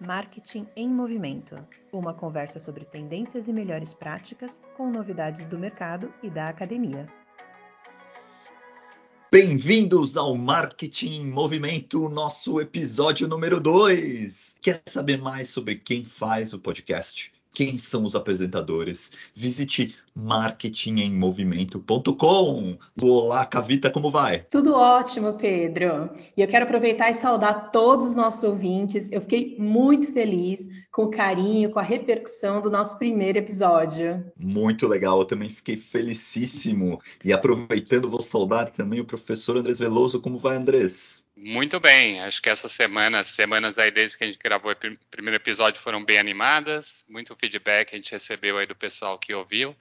Marketing em Movimento uma conversa sobre tendências e melhores práticas com novidades do mercado e da academia. Bem-vindos ao Marketing em Movimento, nosso episódio número 2. Quer saber mais sobre quem faz o podcast? Quem são os apresentadores. Visite marketingemmovimento.com. Olá, Cavita, como vai? Tudo ótimo, Pedro. E eu quero aproveitar e saudar todos os nossos ouvintes. Eu fiquei muito feliz com o carinho, com a repercussão do nosso primeiro episódio. Muito legal, eu também fiquei felicíssimo. E aproveitando, vou saudar também o professor Andrés Veloso. Como vai, Andrés? Muito bem, acho que essas semanas, semanas aí desde que a gente gravou o primeiro episódio foram bem animadas, muito feedback a gente recebeu aí do pessoal que ouviu.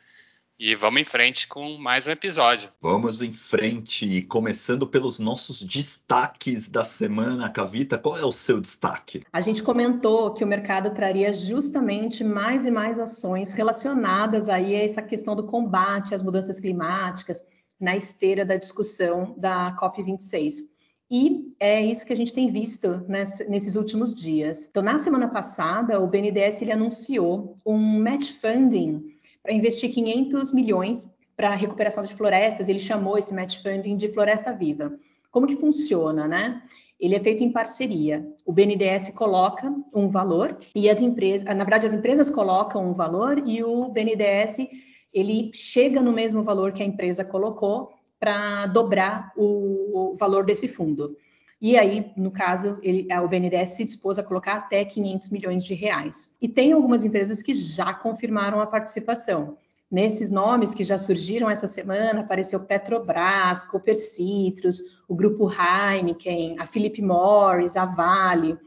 E vamos em frente com mais um episódio. Vamos em frente, começando pelos nossos destaques da semana. Cavita, qual é o seu destaque? A gente comentou que o mercado traria justamente mais e mais ações relacionadas aí a essa questão do combate às mudanças climáticas na esteira da discussão da COP26. E é isso que a gente tem visto nesses últimos dias. Então, na semana passada, o BNDES ele anunciou um match funding para investir 500 milhões para a recuperação de florestas. Ele chamou esse match funding de Floresta Viva. Como que funciona, né? Ele é feito em parceria. O BNDES coloca um valor e as empresas, na verdade, as empresas colocam um valor e o BNDES ele chega no mesmo valor que a empresa colocou para dobrar o, o, valor desse fundo. E aí, no caso, ele, o BNDES se dispôs a colocar até 500 milhões de reais. E tem algumas empresas que já confirmaram a participação. Nesses nomes que já surgiram essa semana, apareceu Petrobras, Cooper Citrus, o grupo Heineken, a Philip Morris, a Vale.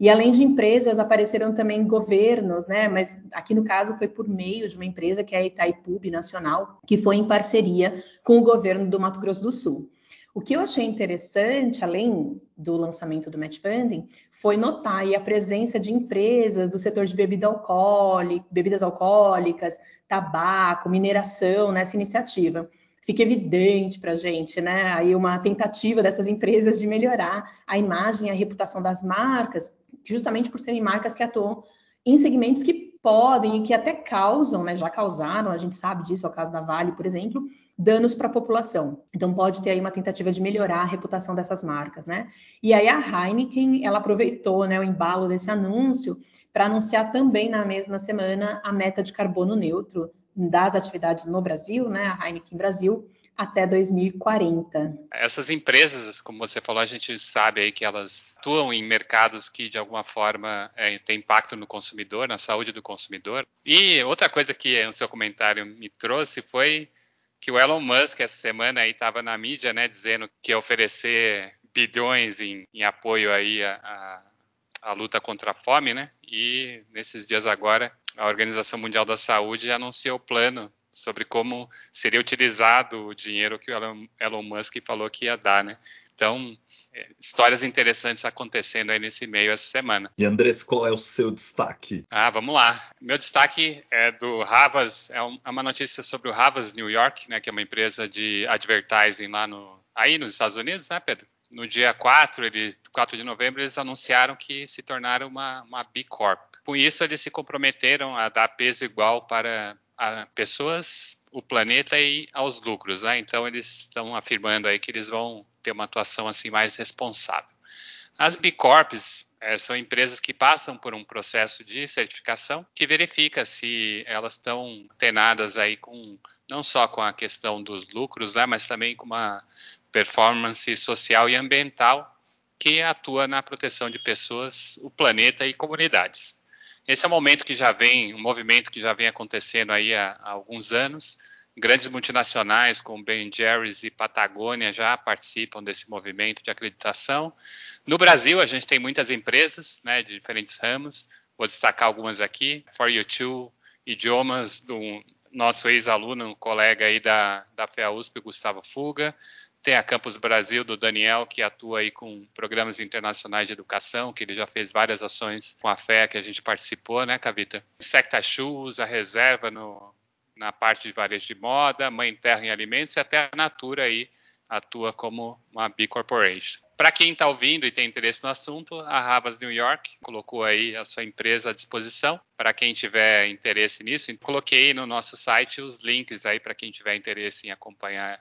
E além de empresas, apareceram também governos, né? Mas aqui no caso foi por meio de uma empresa que é a Itaipu Nacional, que foi em parceria com o governo do Mato Grosso do Sul. O que eu achei interessante, além do lançamento do Match Funding, foi notar a presença de empresas do setor de bebida alcoólica, bebidas alcoólicas, tabaco, mineração nessa iniciativa. Fica evidente para a gente, né? Aí uma tentativa dessas empresas de melhorar a imagem e a reputação das marcas, justamente por serem marcas que atuam em segmentos que podem e que até causam, né? Já causaram, a gente sabe disso, é o caso da Vale, por exemplo, danos para a população. Então pode ter aí uma tentativa de melhorar a reputação dessas marcas, né? E aí a Heineken, ela aproveitou, né, o embalo desse anúncio para anunciar também na mesma semana a meta de carbono neutro das atividades no Brasil, né, a Heineken Brasil, até 2040. Essas empresas, como você falou, a gente sabe aí que elas atuam em mercados que de alguma forma é, tem impacto no consumidor, na saúde do consumidor. E outra coisa que o seu comentário me trouxe foi que o Elon Musk essa semana aí estava na mídia, né, dizendo que ia oferecer bilhões em, em apoio aí à, à, luta contra a fome, né? E nesses dias agora a Organização Mundial da Saúde anunciou o plano sobre como seria utilizado o dinheiro que o Elon, Elon Musk falou que ia dar, né? Então, é, histórias interessantes acontecendo aí nesse meio essa semana. E Andrés, qual é o seu destaque? Ah, vamos lá. Meu destaque é do Havas, é, é uma notícia sobre o Havas New York, né, que é uma empresa de advertising lá no, aí nos Estados Unidos, né, Pedro? No dia 4, ele, 4 de novembro, eles anunciaram que se tornaram uma, uma B Corp. Com isso, eles se comprometeram a dar peso igual para a pessoas, o planeta e aos lucros, né? Então eles estão afirmando aí que eles vão ter uma atuação assim mais responsável. As B Corps é, são empresas que passam por um processo de certificação que verifica se elas estão tenadas aí com não só com a questão dos lucros, né, mas também com uma performance social e ambiental que atua na proteção de pessoas, o planeta e comunidades. Esse é um momento que já vem, um movimento que já vem acontecendo aí há, há alguns anos. Grandes multinacionais como Ben Jerry's e Patagônia já participam desse movimento de acreditação. No Brasil, a gente tem muitas empresas né, de diferentes ramos. Vou destacar algumas aqui. For You Too, Idiomas, do nosso ex-aluno, colega aí da, da FEA-USP, Gustavo Fuga. Tem a Campus Brasil do Daniel, que atua aí com programas internacionais de educação, que ele já fez várias ações com a fé que a gente participou, né, Cavita? Secta Shoes, a reserva no, na parte de varejo de moda, Mãe Terra em Alimentos e até a Natura aí atua como uma B Corporation. para quem está ouvindo e tem interesse no assunto, a Ravas New York colocou aí a sua empresa à disposição. Para quem tiver interesse nisso, coloquei no nosso site os links aí para quem tiver interesse em acompanhar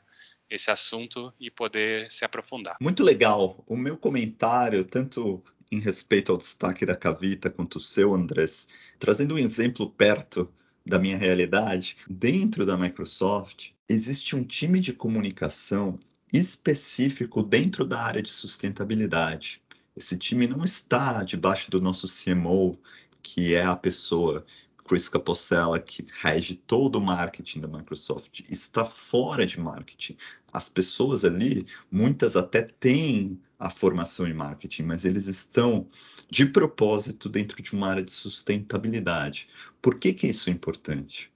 esse assunto e poder se aprofundar. Muito legal. O meu comentário, tanto em respeito ao destaque da Cavita quanto o seu, Andrés, trazendo um exemplo perto da minha realidade, dentro da Microsoft existe um time de comunicação específico dentro da área de sustentabilidade. Esse time não está debaixo do nosso CMO, que é a pessoa Chris Capocella, que rege todo o marketing da Microsoft, está fora de marketing. As pessoas ali, muitas até têm a formação em marketing, mas eles estão de propósito dentro de uma área de sustentabilidade. Por que, que isso é importante?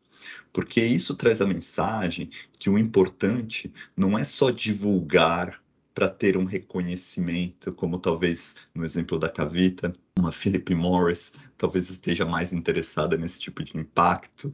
Porque isso traz a mensagem que o importante não é só divulgar para ter um reconhecimento, como talvez no exemplo da Cavita, uma Philip Morris talvez esteja mais interessada nesse tipo de impacto.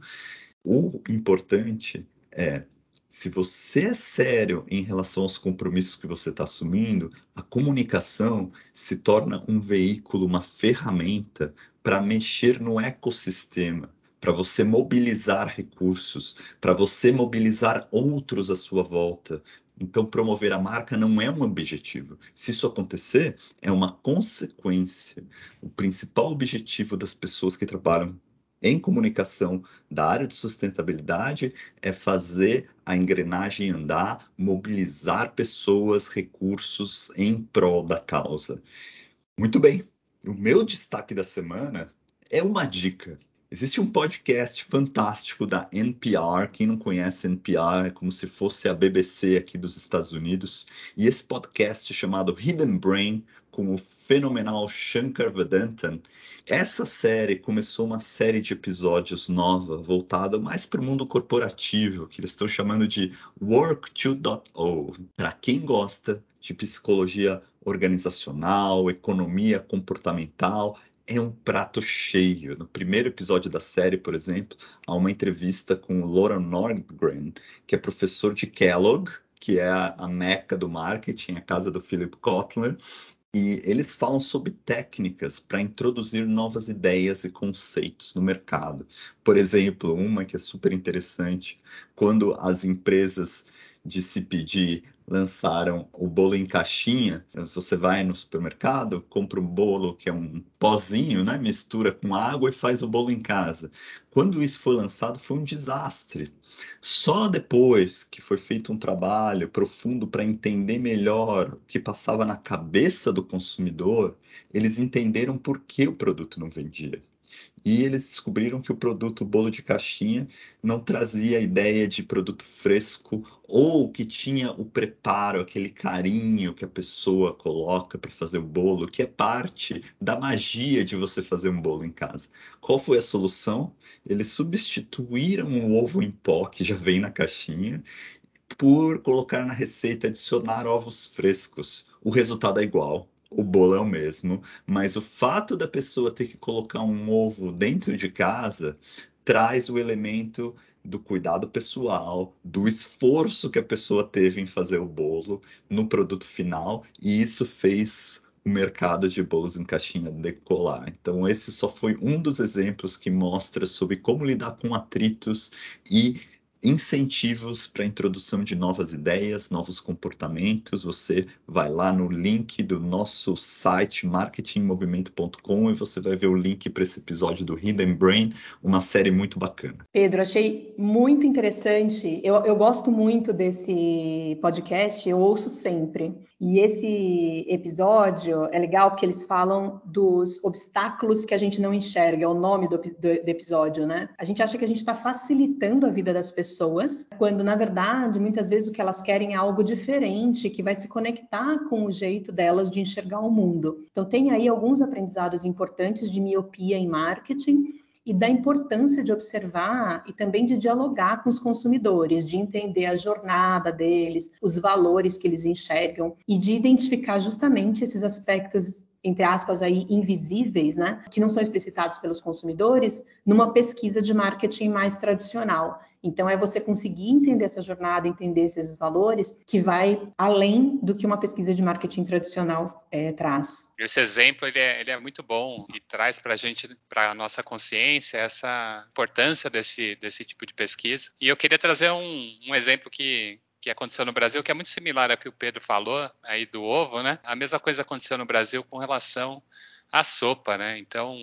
O importante é se você é sério em relação aos compromissos que você está assumindo, a comunicação se torna um veículo, uma ferramenta para mexer no ecossistema, para você mobilizar recursos, para você mobilizar outros à sua volta, então, promover a marca não é um objetivo. Se isso acontecer, é uma consequência. O principal objetivo das pessoas que trabalham em comunicação da área de sustentabilidade é fazer a engrenagem andar, mobilizar pessoas, recursos em prol da causa. Muito bem. O meu destaque da semana é uma dica. Existe um podcast fantástico da NPR. Quem não conhece NPR é como se fosse a BBC aqui dos Estados Unidos. E esse podcast é chamado Hidden Brain, com o fenomenal Shankar Vedantam. Essa série começou uma série de episódios nova, voltada mais para o mundo corporativo, que eles estão chamando de Work 2.0. Para quem gosta de psicologia organizacional, economia comportamental, é um prato cheio. No primeiro episódio da série, por exemplo, há uma entrevista com o Laura Nordgren, que é professor de Kellogg, que é a, meca do marketing, a casa do Philip Kotler, e eles falam sobre técnicas para introduzir novas ideias e conceitos no mercado. Por exemplo, uma que é super interessante, quando as empresas de se pedir lançaram o bolo em caixinha. Você vai no supermercado, compra um bolo que é um pozinho, né? mistura com água e faz o bolo em casa. Quando isso foi lançado, foi um desastre. Só depois que foi feito um trabalho profundo para entender melhor o que passava na cabeça do consumidor, eles entenderam por que o produto não vendia e eles descobriram que o produto bolo de caixinha não trazia a ideia de produto fresco ou que tinha o preparo, aquele carinho que a pessoa coloca para fazer o bolo, que é parte da magia de você fazer um bolo em casa. Qual foi a solução? Eles substituíram o ovo em pó que já vem na caixinha por colocar na receita adicionar ovos frescos. O resultado é igual o bolo é o mesmo, mas o fato da pessoa ter que colocar um ovo dentro de casa traz o elemento do cuidado pessoal, do esforço que a pessoa teve em fazer o bolo no produto final, e isso fez o mercado de bolos em caixinha decolar. Então, esse só foi um dos exemplos que mostra sobre como lidar com atritos e incentivos para a introdução de novas ideias, novos comportamentos. Você vai lá no link do nosso site marketingmovimento.com e você vai ver o link para esse episódio do Hidden Brain, uma série muito bacana. Pedro, achei muito interessante. Eu, eu gosto muito desse podcast, eu ouço sempre. E esse episódio é legal porque eles falam dos obstáculos que a gente não enxerga, é o nome do, do, do episódio, né? A gente acha que a gente está facilitando a vida das pessoas pessoas, quando na verdade muitas vezes o que elas querem é algo diferente, que vai se conectar com o jeito delas de enxergar o mundo. Então tem aí alguns aprendizados importantes de miopia em marketing e da importância de observar e também de dialogar com os consumidores, de entender a jornada deles, os valores que eles enxergam e de identificar justamente esses aspectos entre aspas, aí, invisíveis, né, que não são explicitados pelos consumidores, numa pesquisa de marketing mais tradicional. Então, é você conseguir entender essa jornada, entender esses valores, que vai além do que uma pesquisa de marketing tradicional é, traz. Esse exemplo ele é, ele é muito bom e traz para a gente, para a nossa consciência, essa importância desse, desse tipo de pesquisa. E eu queria trazer um, um exemplo que, que aconteceu no Brasil, que é muito similar ao que o Pedro falou aí do ovo, né? A mesma coisa aconteceu no Brasil com relação à sopa, né? Então,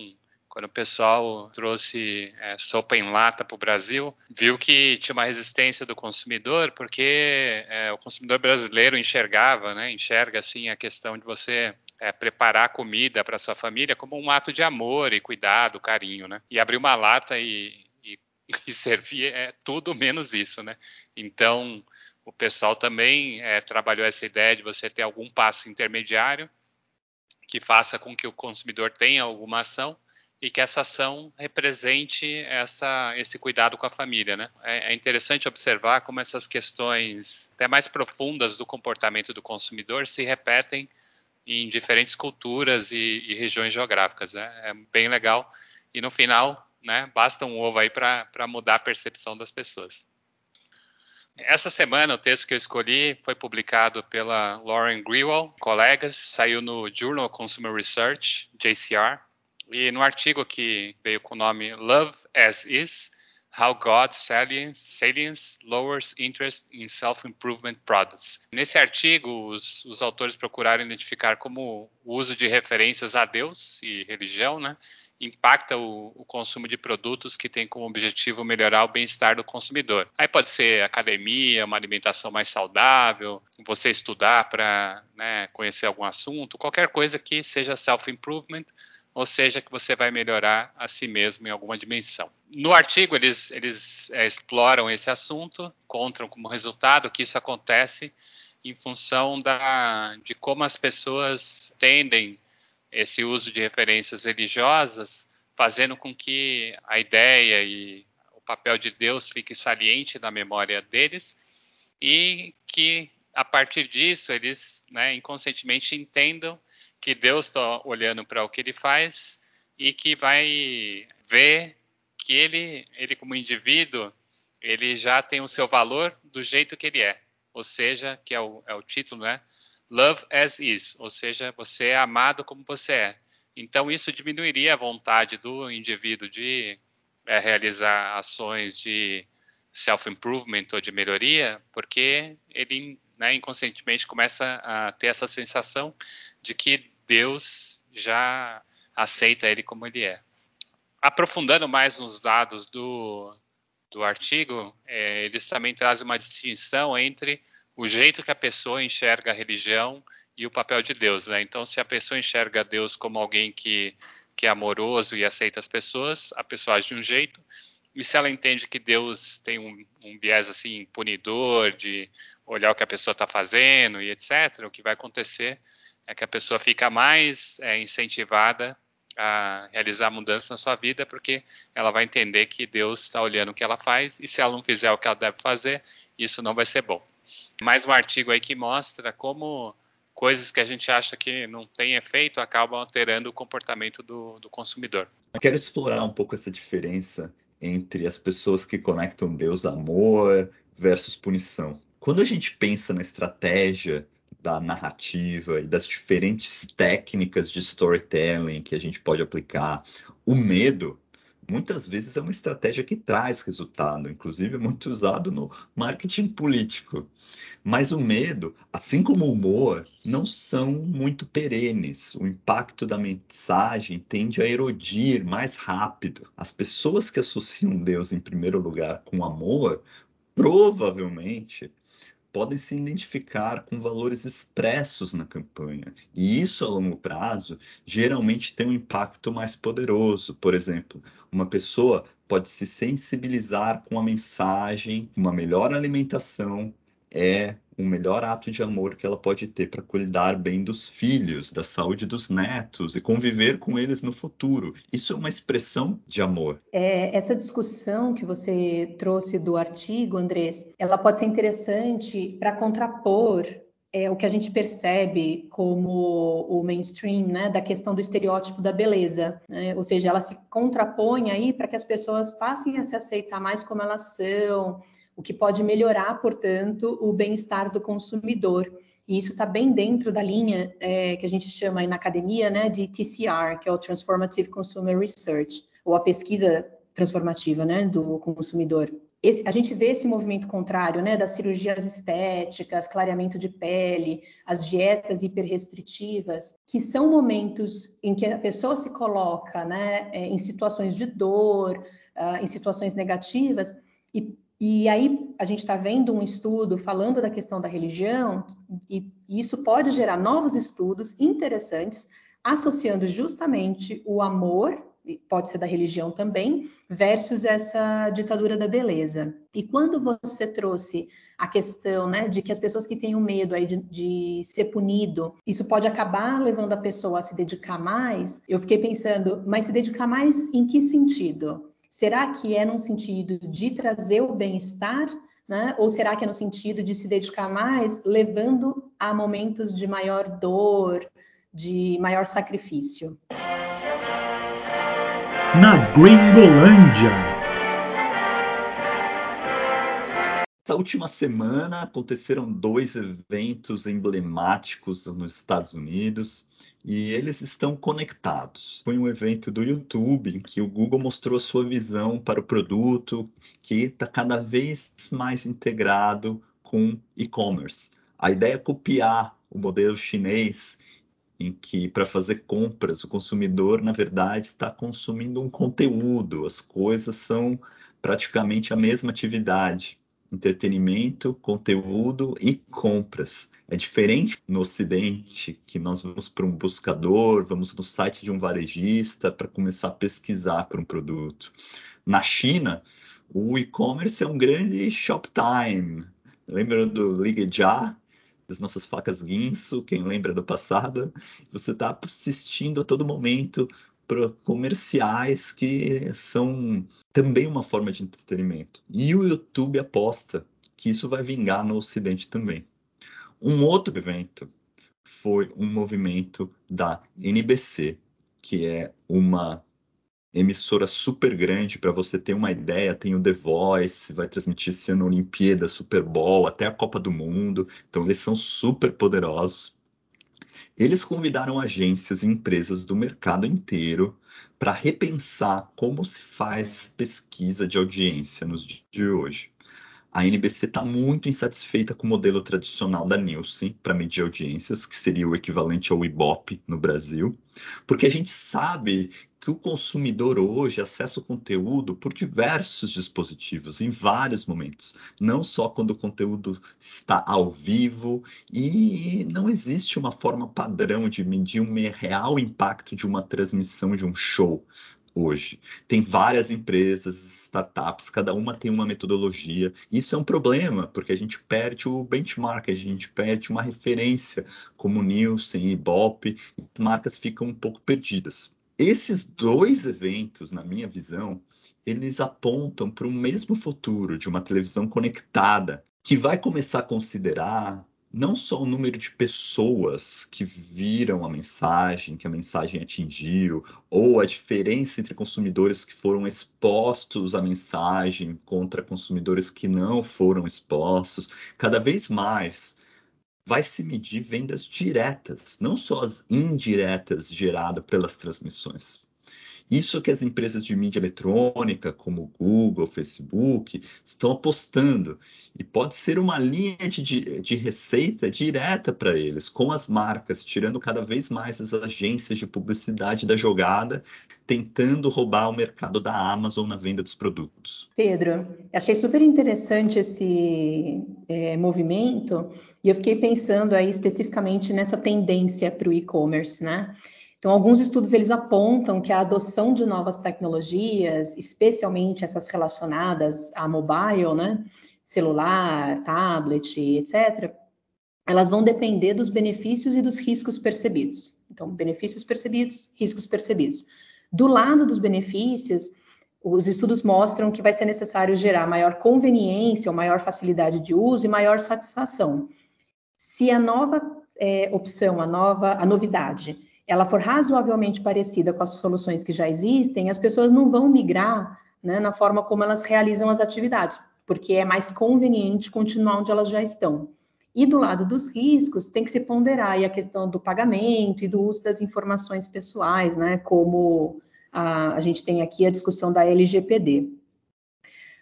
quando o pessoal trouxe é, sopa em lata para o Brasil, viu que tinha uma resistência do consumidor, porque é, o consumidor brasileiro enxergava, né, enxerga assim a questão de você é, preparar comida para sua família como um ato de amor e cuidado, carinho, né? E abrir uma lata e, e, e servir é tudo menos isso, né? Então o pessoal também é, trabalhou essa ideia de você ter algum passo intermediário que faça com que o consumidor tenha alguma ação e que essa ação represente essa, esse cuidado com a família. Né? É, é, interessante observar como essas questões até mais profundas do comportamento do consumidor se repetem em diferentes culturas e, e regiões geográficas. Né? É bem legal. E no final, né, basta um ovo aí para mudar a percepção das pessoas. Essa semana, o texto que eu escolhi foi publicado pela Lauren Grewal, colegas, saiu no Journal of Consumer Research, JCR, e no artigo que veio com o nome Love as Is, How God's Salience, Salience Lowers Interest in Self-Improvement Products. Nesse artigo, os, os, autores procuraram identificar como o uso de referências a Deus e religião né, impacta o, o, consumo de produtos que tem como objetivo melhorar o bem-estar do consumidor. Aí pode ser academia, uma alimentação mais saudável, você estudar para né, conhecer algum assunto, qualquer coisa que seja self-improvement ou seja, que você vai melhorar a si mesmo em alguma dimensão. No artigo, eles, eles é, exploram esse assunto, encontram como resultado que isso acontece em função da, de como as pessoas tendem esse uso de referências religiosas, fazendo com que a ideia e o papel de Deus fique saliente na memória deles e que, a partir disso, eles né, inconscientemente entendam que Deus está olhando para o que ele faz e que vai ver que ele, ele como indivíduo, ele já tem o seu valor do jeito que ele é. Ou seja, que é o, é o título, né? Love as is, ou seja, você é amado como você é. Então, isso diminuiria a vontade do indivíduo de é, realizar ações de self-improvement ou de melhoria, porque ele né, inconscientemente começa a ter essa sensação de que Deus já aceita ele como ele é. Aprofundando mais nos dados do, do artigo, é, eles também trazem uma distinção entre o jeito que a pessoa enxerga a religião e o papel de Deus. Né? Então, se a pessoa enxerga Deus como alguém que, que é amoroso e aceita as pessoas, a pessoa age de um jeito. E se ela entende que Deus tem um, um viés assim punidor, de olhar o que a pessoa está fazendo e etc., o que vai acontecer é que a pessoa fica mais é, incentivada a realizar mudança na sua vida, porque ela vai entender que Deus está olhando o que ela faz e se ela não fizer o que ela deve fazer, isso não vai ser bom. Mais um artigo aí que mostra como coisas que a gente acha que não tem efeito acabam alterando o comportamento do, do consumidor. Eu quero explorar um pouco essa diferença entre as pessoas que conectam Deus amor versus punição. Quando a gente pensa na estratégia da narrativa e das diferentes técnicas de storytelling que a gente pode aplicar, o medo muitas vezes é uma estratégia que traz resultado, inclusive é muito usado no marketing político. Mas o medo, assim como o humor, não são muito perenes. O impacto da mensagem tende a erodir mais rápido. As pessoas que associam Deus em primeiro lugar com amor, provavelmente podem se identificar com valores expressos na campanha. E isso, a longo prazo, geralmente tem um impacto mais poderoso. Por exemplo, uma pessoa pode se sensibilizar com a mensagem, uma melhor alimentação é o melhor ato de amor que ela pode ter para cuidar bem dos filhos, da saúde dos netos e conviver com eles no futuro. Isso é uma expressão de amor. É, essa discussão que você trouxe do artigo, Andrés, ela pode ser interessante para contrapor é o que a gente percebe como o mainstream, né, da questão do estereótipo da beleza, né? ou seja, ela se contrapõe aí para que as pessoas passem a se aceitar mais como elas são, o que pode melhorar, portanto, o bem-estar do consumidor. E isso está bem dentro da linha é, que a gente chama aí na academia, né, de TCR, que é o Transformative Consumer Research, ou a pesquisa transformativa, né, do consumidor. Esse, a gente vê esse movimento contrário, né, das cirurgias estéticas, clareamento de pele, as dietas hiperrestritivas, que são momentos em que a pessoa se coloca, né, é, em situações de dor, uh, em situações negativas, e, e aí a gente está vendo um estudo falando da questão da religião, e, isso pode gerar novos estudos interessantes, associando justamente o amor pode ser da religião também, versus essa ditadura da beleza. E quando você trouxe a questão né, de que as pessoas que têm o medo aí de, de, ser punido, isso pode acabar levando a pessoa a se dedicar mais, eu fiquei pensando, mas se dedicar mais em que sentido? Será que é no sentido de trazer o bem-estar? Né? Ou será que é no sentido de se dedicar mais, levando a momentos de maior dor, de maior sacrifício? na Gringolândia. Essa última semana aconteceram dois eventos emblemáticos nos Estados Unidos e eles estão conectados. Foi um evento do YouTube em que o Google mostrou sua visão para o produto que está cada vez mais integrado com e-commerce. A ideia é copiar o modelo chinês em que para fazer compras o consumidor na verdade está consumindo um conteúdo, as coisas são praticamente a mesma atividade, entretenimento, conteúdo e compras. É diferente no Ocidente, que nós vamos para um buscador, vamos no site de um varejista para começar a pesquisar para um produto. Na China, o e-commerce é um grande shoptime. Lembra do Ligue Já? das nossas facas guinso, quem lembra do passado, você está assistindo a todo momento para comerciais que são também uma forma de entretenimento. E o YouTube aposta que isso vai vingar no Ocidente também. Um outro evento foi um movimento da NBC, que é uma emissora super grande para você ter uma ideia. Tem o The Voice, vai transmitir esse ano Olimpíada, Super Bowl, até a Copa do Mundo. Então eles são super poderosos. Eles convidaram agências e empresas do mercado inteiro para repensar como se faz pesquisa de audiência nos dias de hoje. A NBC está muito insatisfeita com o modelo tradicional da Nielsen para medir audiências, que seria o equivalente ao Ibope no Brasil, porque a gente sabe que o consumidor hoje acessa o conteúdo por diversos dispositivos, em vários momentos, não só quando o conteúdo está ao vivo, e não existe uma forma padrão de medir um real impacto de uma transmissão de um show hoje. Tem várias empresas, startups, cada uma tem uma metodologia. Isso é um problema, porque a gente perde o benchmark, a gente perde uma referência como Nielsen Ibope, as marcas ficam um pouco perdidas. Esses dois eventos, na minha visão, eles apontam para o mesmo futuro de uma televisão conectada, que vai começar a considerar não só o número de pessoas que viram a mensagem, que a mensagem atingiu, ou a diferença entre consumidores que foram expostos à mensagem contra consumidores que não foram expostos, cada vez mais vai se medir vendas diretas, não só as indiretas geradas pelas transmissões. Isso que as empresas de mídia eletrônica, como Google, Facebook, estão apostando. E pode ser uma linha de, de receita direta para eles, com as marcas, tirando cada vez mais as agências de publicidade da jogada, tentando roubar o mercado da Amazon na venda dos produtos. Pedro, achei super interessante esse é, movimento e eu fiquei pensando aí especificamente nessa tendência para o e-commerce, né? Então, alguns estudos eles apontam que a adoção de novas tecnologias, especialmente essas relacionadas a mobile, né, celular, tablet, etc., elas vão depender dos benefícios e dos riscos percebidos. Então, benefícios percebidos, riscos percebidos. Do lado dos benefícios, os estudos mostram que vai ser necessário gerar maior conveniência ou maior facilidade de uso e maior satisfação. Se a nova é, opção, a nova, a novidade, ela for razoavelmente parecida com as soluções que já existem, as pessoas não vão migrar né, na forma como elas realizam as atividades, porque é mais conveniente continuar onde elas já estão. E do lado dos riscos, tem que se ponderar a questão do pagamento e do uso das informações pessoais, né, como a, a gente tem aqui a discussão da LGPD.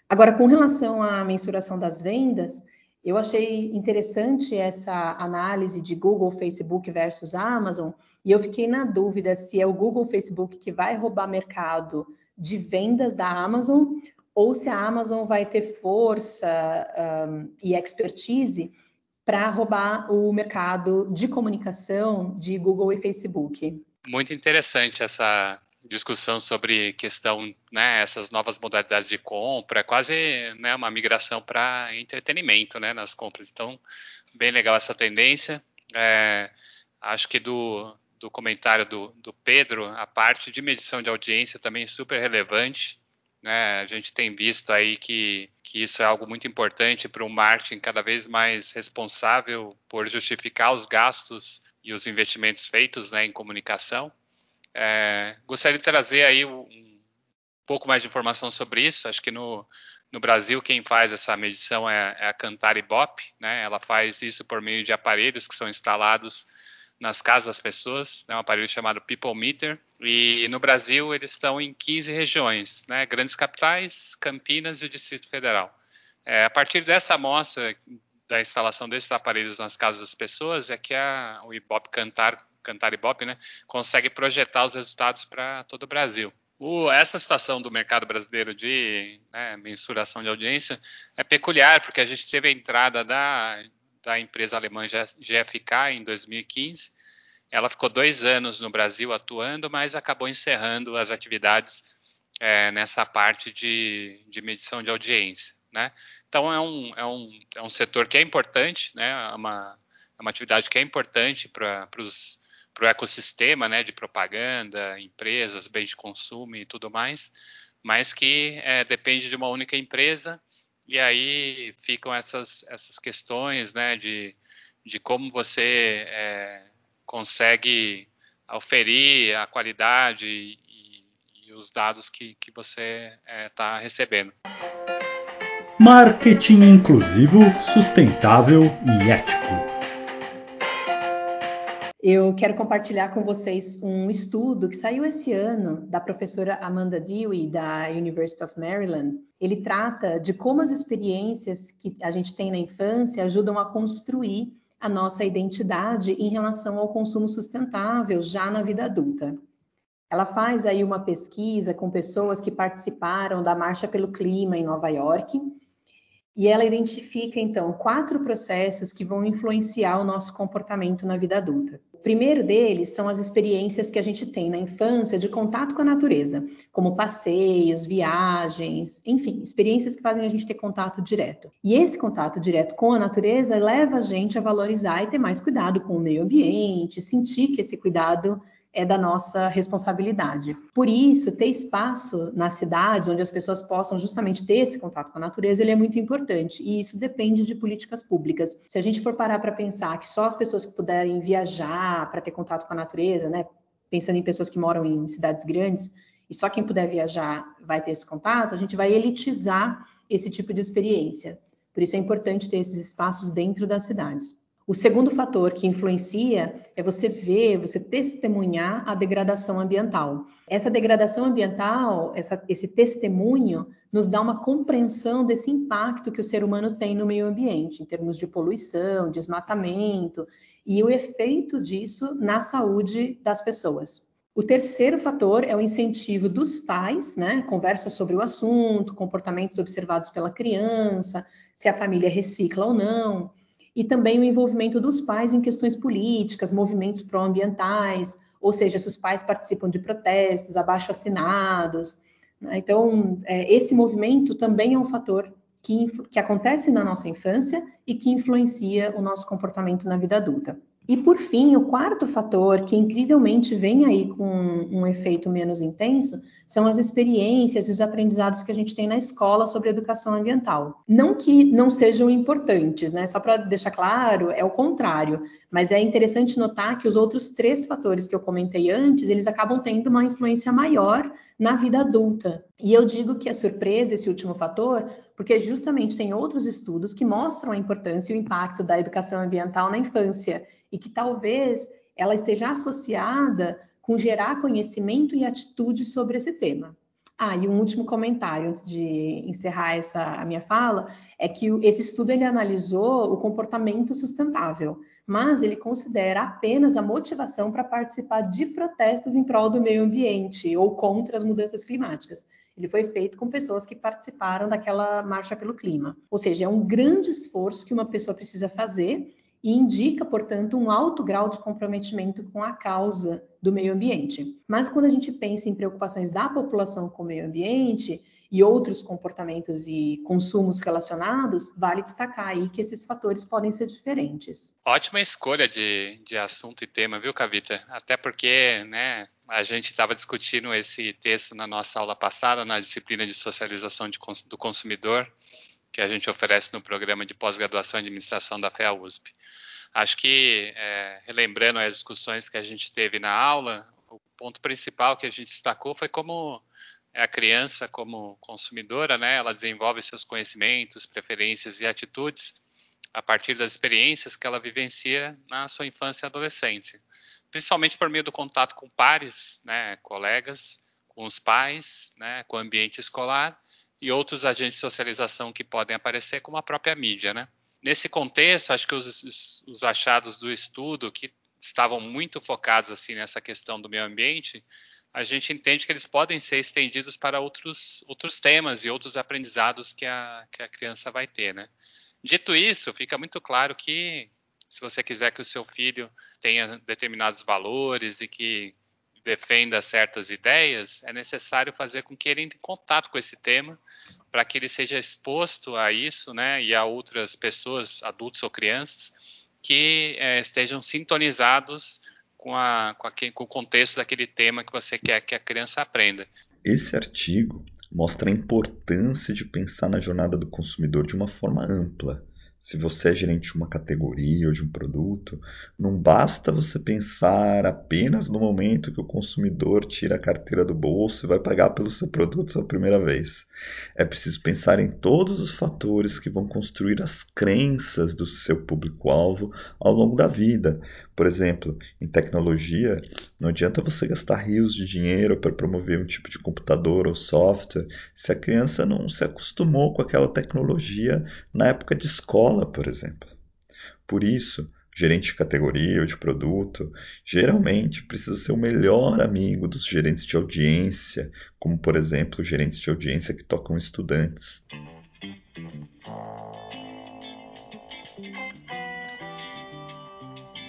Agora, com relação à mensuração das vendas, eu achei interessante essa análise de Google, Facebook versus Amazon, e eu fiquei na dúvida se é o Google, Facebook que vai roubar mercado de vendas da Amazon ou se a Amazon vai ter força um, e expertise para roubar o mercado de comunicação de Google e Facebook. Muito interessante essa discussão sobre questão, né, essas novas modalidades de compra, quase né, uma migração para entretenimento, né, nas compras. Então, bem legal essa tendência. É, acho que do, do comentário do, do Pedro, a parte de medição de audiência também é super relevante. Né? A gente tem visto aí que, que isso é algo muito importante para um marketing cada vez mais responsável por justificar os gastos e os investimentos feitos né, em comunicação. É, gostaria de trazer aí um pouco mais de informação sobre isso. Acho que no, no Brasil quem faz essa medição é, é a Cantar Ibope, né? Ela faz isso por meio de aparelhos que são instalados nas casas das pessoas, é né, um aparelho chamado People Meter, e no Brasil eles estão em 15 regiões, né, grandes capitais, Campinas e o Distrito Federal. É, a partir dessa amostra da instalação desses aparelhos nas casas das pessoas é que a, o Ibope Cantar, Cantar Ibope né, consegue projetar os resultados para todo o Brasil. O, essa situação do mercado brasileiro de né, mensuração de audiência é peculiar, porque a gente teve a entrada da, da empresa alemã GFK em 2015. Ela ficou dois anos no Brasil atuando, mas acabou encerrando as atividades é, nessa parte de, de, medição de audiência. Né? Então é um, é, um, é um setor que é importante, né? é, uma, é uma atividade que é importante para o ecossistema né? de propaganda, empresas, bens de consumo e tudo mais, mas que é, depende de uma única empresa e aí ficam essas, essas questões né, de, de como você é, consegue oferir a qualidade e, e os dados que, que você está é, tá recebendo. Marketing inclusivo, sustentável e ético eu quero compartilhar com vocês um estudo que saiu esse ano da professora Amanda Dewey, da University of Maryland. Ele trata de como as experiências que a gente tem na infância ajudam a construir a nossa identidade em relação ao consumo sustentável já na vida adulta. Ela faz aí uma pesquisa com pessoas que participaram da Marcha pelo Clima em Nova York e ela identifica então quatro processos que vão influenciar o nosso comportamento na vida adulta primeiro deles são as experiências que a gente tem na infância de contato com a natureza, como passeios, viagens, enfim, experiências que fazem a gente ter contato direto. E esse contato direto com a natureza leva a gente a valorizar e ter mais cuidado com o meio ambiente, sentir que esse cuidado é da nossa responsabilidade. Por isso, ter espaço nas cidades onde as pessoas possam justamente ter esse contato com a natureza, ele é muito importante. E isso depende de políticas públicas. Se a gente for parar para pensar que só as pessoas que puderem viajar para ter contato com a natureza, né, pensando em pessoas que moram em cidades grandes, e só quem puder viajar vai ter esse contato, a gente vai elitizar esse tipo de experiência. Por isso é importante ter esses espaços dentro das cidades. O segundo fator que influencia é você ver, você testemunhar a degradação ambiental. Essa degradação ambiental, essa, esse testemunho, nos dá uma compreensão desse impacto que o ser humano tem no meio ambiente, em termos de poluição, desmatamento e o efeito disso na saúde das pessoas. O terceiro fator é o incentivo dos pais, né? Conversa sobre o assunto, comportamentos observados pela criança, se a família recicla ou não e também o envolvimento dos pais em questões políticas, movimentos pró-ambientais, ou seja, se os pais participam de protestos, abaixo assinados. Né? Então, é, esse movimento também é um fator que, que acontece na nossa infância e que influencia o nosso comportamento na vida adulta. E por fim, o quarto fator, que incrivelmente vem aí com um efeito menos intenso, são as experiências e os aprendizados que a gente tem na escola sobre educação ambiental. Não que não sejam importantes, né? Só para deixar claro, é o contrário. Mas é interessante notar que os outros três fatores que eu comentei antes, eles acabam tendo uma influência maior na vida adulta. E eu digo que é surpresa esse último fator, porque justamente tem outros estudos que mostram a importância e o impacto da educação ambiental na infância e que talvez ela esteja associada com gerar conhecimento e atitude sobre esse tema. Ah, e um último comentário antes de encerrar essa a minha fala é que esse estudo ele analisou o comportamento sustentável, mas ele considera apenas a motivação para participar de protestos em prol do meio ambiente ou contra as mudanças climáticas. Ele foi feito com pessoas que participaram daquela marcha pelo clima. Ou seja, é um grande esforço que uma pessoa precisa fazer e indica, portanto, um alto grau de comprometimento com a causa do meio ambiente. Mas quando a gente pensa em preocupações da população com o meio ambiente e outros comportamentos e consumos relacionados, vale destacar aí que esses fatores podem ser diferentes. Ótima escolha de, de assunto e tema, viu, Cavita? Até porque, né, a gente estava discutindo esse texto na nossa aula passada, na disciplina de socialização de, do consumidor, que a gente oferece no programa de pós-graduação em administração da FEA USP. Acho que, é, relembrando as discussões que a gente teve na aula, o ponto principal que a gente destacou foi como a criança, como consumidora, né, ela desenvolve seus conhecimentos, preferências e atitudes a partir das experiências que ela vivencia na sua infância e adolescência, principalmente por meio do contato com pares, né, colegas, com os pais, né, com o ambiente escolar e outros agentes de socialização que podem aparecer, como a própria mídia, né? Nesse contexto, acho que os, os achados do estudo, que estavam muito focados assim nessa questão do meio ambiente, a gente entende que eles podem ser estendidos para outros, outros temas e outros aprendizados que a, que a criança vai ter, né? Dito isso, fica muito claro que se você quiser que o seu filho tenha determinados valores e que defenda certas ideias, é necessário fazer com que ele entre em contato com esse tema, para que ele seja exposto a isso, né, e a outras pessoas, adultos ou crianças, que é, estejam sintonizados com, a, com, a, com o contexto daquele tema que você quer que a criança aprenda. Esse artigo mostra a importância de pensar na jornada do consumidor de uma forma ampla se você é gerente de uma categoria ou de um produto, não basta você pensar apenas no momento que o consumidor tira a carteira do bolso e vai pagar pelo seu produto pela primeira vez. É preciso pensar em todos os fatores que vão construir as crenças do seu público-alvo ao longo da vida. Por exemplo, em tecnologia, não adianta você gastar rios de dinheiro para promover um tipo de computador ou software se a criança não se acostumou com aquela tecnologia na época de escola, por exemplo. Por isso, gerente de categoria ou de produto, geralmente precisa ser o melhor amigo dos gerentes de audiência, como por exemplo gerentes de audiência que tocam estudantes.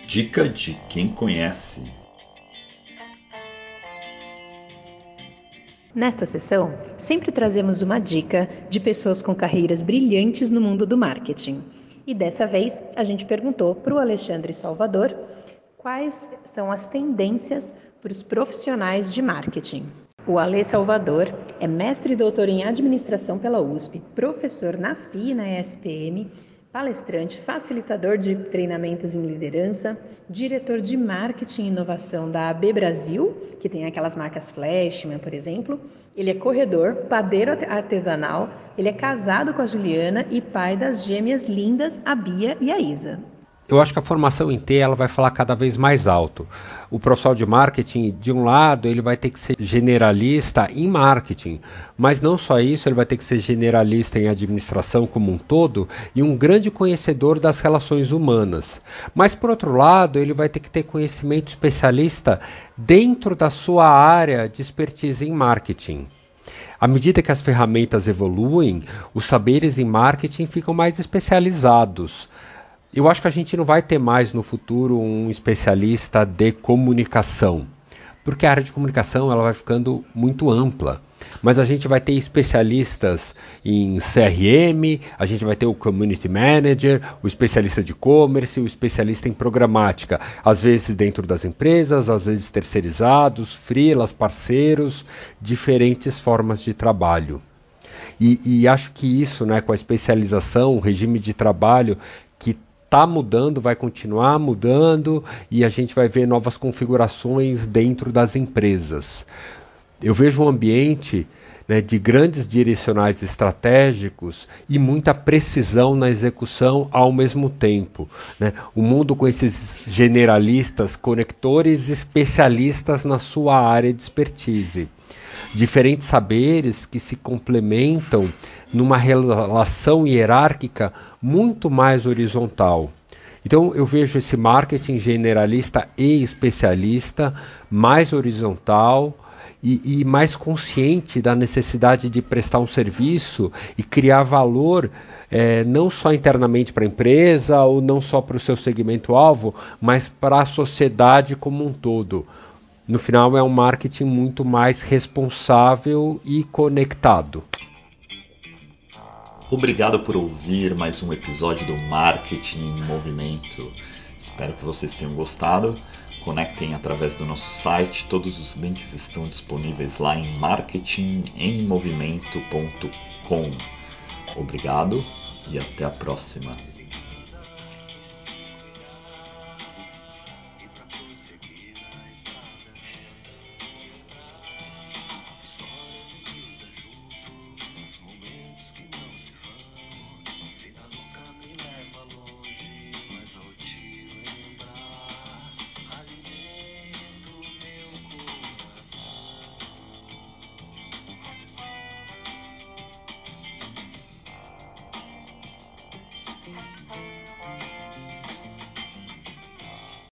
Dica de quem conhece. Nesta sessão, sempre trazemos uma dica de pessoas com carreiras brilhantes no mundo do marketing. E dessa vez a gente perguntou para o Alexandre Salvador quais são as tendências para os profissionais de marketing. O Ale Salvador é mestre e doutor em administração pela USP, professor na FI na ESPM, palestrante, facilitador de treinamentos em liderança, diretor de marketing e inovação da AB Brasil, que tem aquelas marcas Flashman, por exemplo. Ele é corredor, padeiro artesanal, ele é casado com a Juliana e pai das gêmeas lindas, a Bia e a Isa eu acho que a formação em T ela vai falar cada vez mais alto. O profissional de marketing, de um lado, ele vai ter que ser generalista em marketing, mas não só isso, ele vai ter que ser generalista em administração como um todo e um grande conhecedor das relações humanas. Mas por outro lado, ele vai ter que ter conhecimento especialista dentro da sua área de expertise em marketing. À medida que as ferramentas evoluem, os saberes em marketing ficam mais especializados. Eu acho que a gente não vai ter mais no futuro um especialista de comunicação, porque a área de comunicação ela vai ficando muito ampla. mas a gente vai ter especialistas em CRM, a gente vai ter o community manager, o especialista de e-commerce, o especialista em programática, às vezes dentro das empresas, às vezes terceirizados, freelas, parceiros, diferentes formas de trabalho. E, e, acho que isso, né, com a especialização, o regime de trabalho que está mudando, vai continuar mudando e a gente vai ver novas configurações dentro das empresas. Eu vejo um ambiente né, de grandes direcionais estratégicos e muita precisão na execução ao mesmo tempo. Né? O mundo com esses generalistas, conectores especialistas na sua área de expertise diferentes saberes que se complementam numa relação hierárquica muito mais horizontal. Então eu vejo esse marketing generalista e especialista mais horizontal e, e, mais consciente da necessidade de prestar um serviço e criar valor é, não só internamente para a empresa ou não só para o seu segmento-alvo, mas para a sociedade como um todo no final é um marketing muito mais responsável e conectado. Obrigado por ouvir mais um episódio do Marketing em Movimento. Espero que vocês tenham gostado. Conectem através do nosso site, todos os links estão disponíveis lá em marketingemmovimento.com. Obrigado e até a próxima.